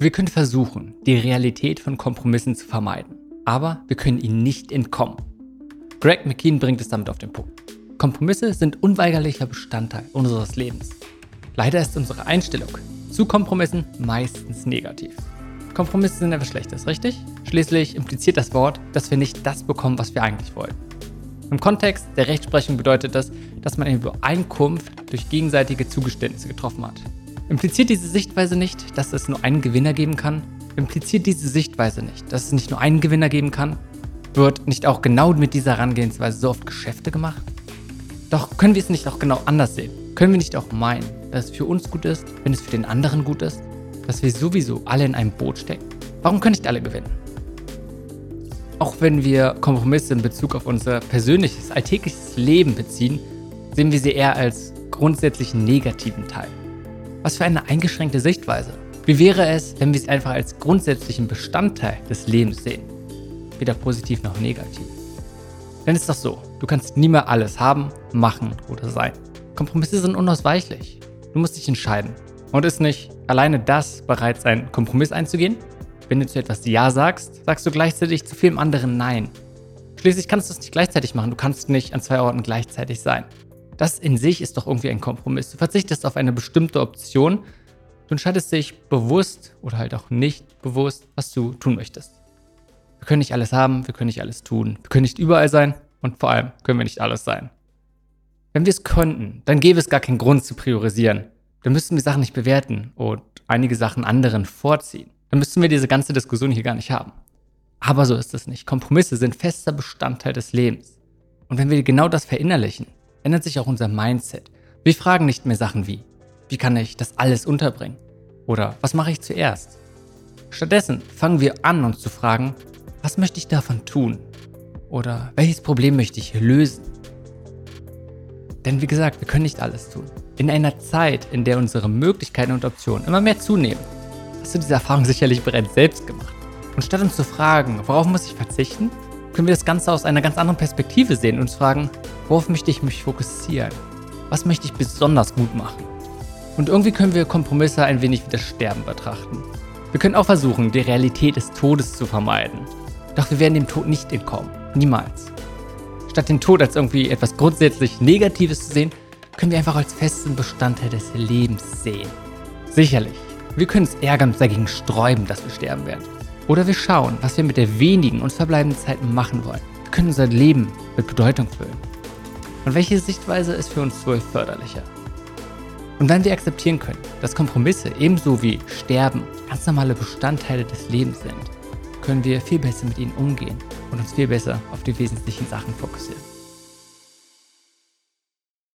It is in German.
Wir können versuchen, die Realität von Kompromissen zu vermeiden, aber wir können ihnen nicht entkommen. Greg McKean bringt es damit auf den Punkt. Kompromisse sind unweigerlicher Bestandteil unseres Lebens. Leider ist unsere Einstellung zu Kompromissen meistens negativ. Kompromisse sind etwas Schlechtes, richtig? Schließlich impliziert das Wort, dass wir nicht das bekommen, was wir eigentlich wollen. Im Kontext der Rechtsprechung bedeutet das, dass man eine Übereinkunft durch gegenseitige Zugeständnisse getroffen hat. Impliziert diese Sichtweise nicht, dass es nur einen Gewinner geben kann? Impliziert diese Sichtweise nicht, dass es nicht nur einen Gewinner geben kann? Wird nicht auch genau mit dieser Herangehensweise so oft Geschäfte gemacht? Doch können wir es nicht auch genau anders sehen? Können wir nicht auch meinen, dass es für uns gut ist, wenn es für den anderen gut ist? Dass wir sowieso alle in einem Boot stecken? Warum können nicht alle gewinnen? Auch wenn wir Kompromisse in Bezug auf unser persönliches, alltägliches Leben beziehen, sehen wir sie eher als grundsätzlich negativen Teil. Was für eine eingeschränkte Sichtweise. Wie wäre es, wenn wir sie einfach als grundsätzlichen Bestandteil des Lebens sehen? Weder positiv noch negativ. Denn es ist doch so, du kannst nie mehr alles haben, machen oder sein. Kompromisse sind unausweichlich. Du musst dich entscheiden. Und ist nicht alleine das bereits ein Kompromiss einzugehen? Wenn du zu etwas Ja sagst, sagst du gleichzeitig zu vielem anderen Nein. Schließlich kannst du es nicht gleichzeitig machen. Du kannst nicht an zwei Orten gleichzeitig sein. Das in sich ist doch irgendwie ein Kompromiss. Du verzichtest auf eine bestimmte Option. Du entscheidest dich bewusst oder halt auch nicht bewusst, was du tun möchtest. Wir können nicht alles haben, wir können nicht alles tun, wir können nicht überall sein und vor allem können wir nicht alles sein. Wenn wir es könnten, dann gäbe es gar keinen Grund zu priorisieren. Dann müssten wir Sachen nicht bewerten und einige Sachen anderen vorziehen. Dann müssten wir diese ganze Diskussion hier gar nicht haben. Aber so ist es nicht. Kompromisse sind fester Bestandteil des Lebens. Und wenn wir genau das verinnerlichen, ändert sich auch unser Mindset. Wir fragen nicht mehr Sachen wie, wie kann ich das alles unterbringen? Oder was mache ich zuerst? Stattdessen fangen wir an, uns zu fragen, was möchte ich davon tun? Oder welches Problem möchte ich lösen? Denn wie gesagt, wir können nicht alles tun. In einer Zeit, in der unsere Möglichkeiten und Optionen immer mehr zunehmen, hast du diese Erfahrung sicherlich bereits selbst gemacht. Und statt uns zu fragen, worauf muss ich verzichten, können wir das Ganze aus einer ganz anderen Perspektive sehen und uns fragen, worauf möchte ich mich fokussieren? Was möchte ich besonders gut machen? Und irgendwie können wir Kompromisse ein wenig wie das Sterben betrachten. Wir können auch versuchen, die Realität des Todes zu vermeiden. Doch wir werden dem Tod nicht entkommen. Niemals. Statt den Tod als irgendwie etwas grundsätzlich Negatives zu sehen, können wir einfach als festen Bestandteil des Lebens sehen. Sicherlich, wir können uns ärgern und dagegen sträuben, dass wir sterben werden. Oder wir schauen, was wir mit der wenigen und verbleibenden Zeit machen wollen. Wir können unser Leben mit Bedeutung füllen. Und welche Sichtweise ist für uns wohl förderlicher? Und wenn wir akzeptieren können, dass Kompromisse ebenso wie Sterben ganz normale Bestandteile des Lebens sind, können wir viel besser mit ihnen umgehen und uns viel besser auf die wesentlichen Sachen fokussieren.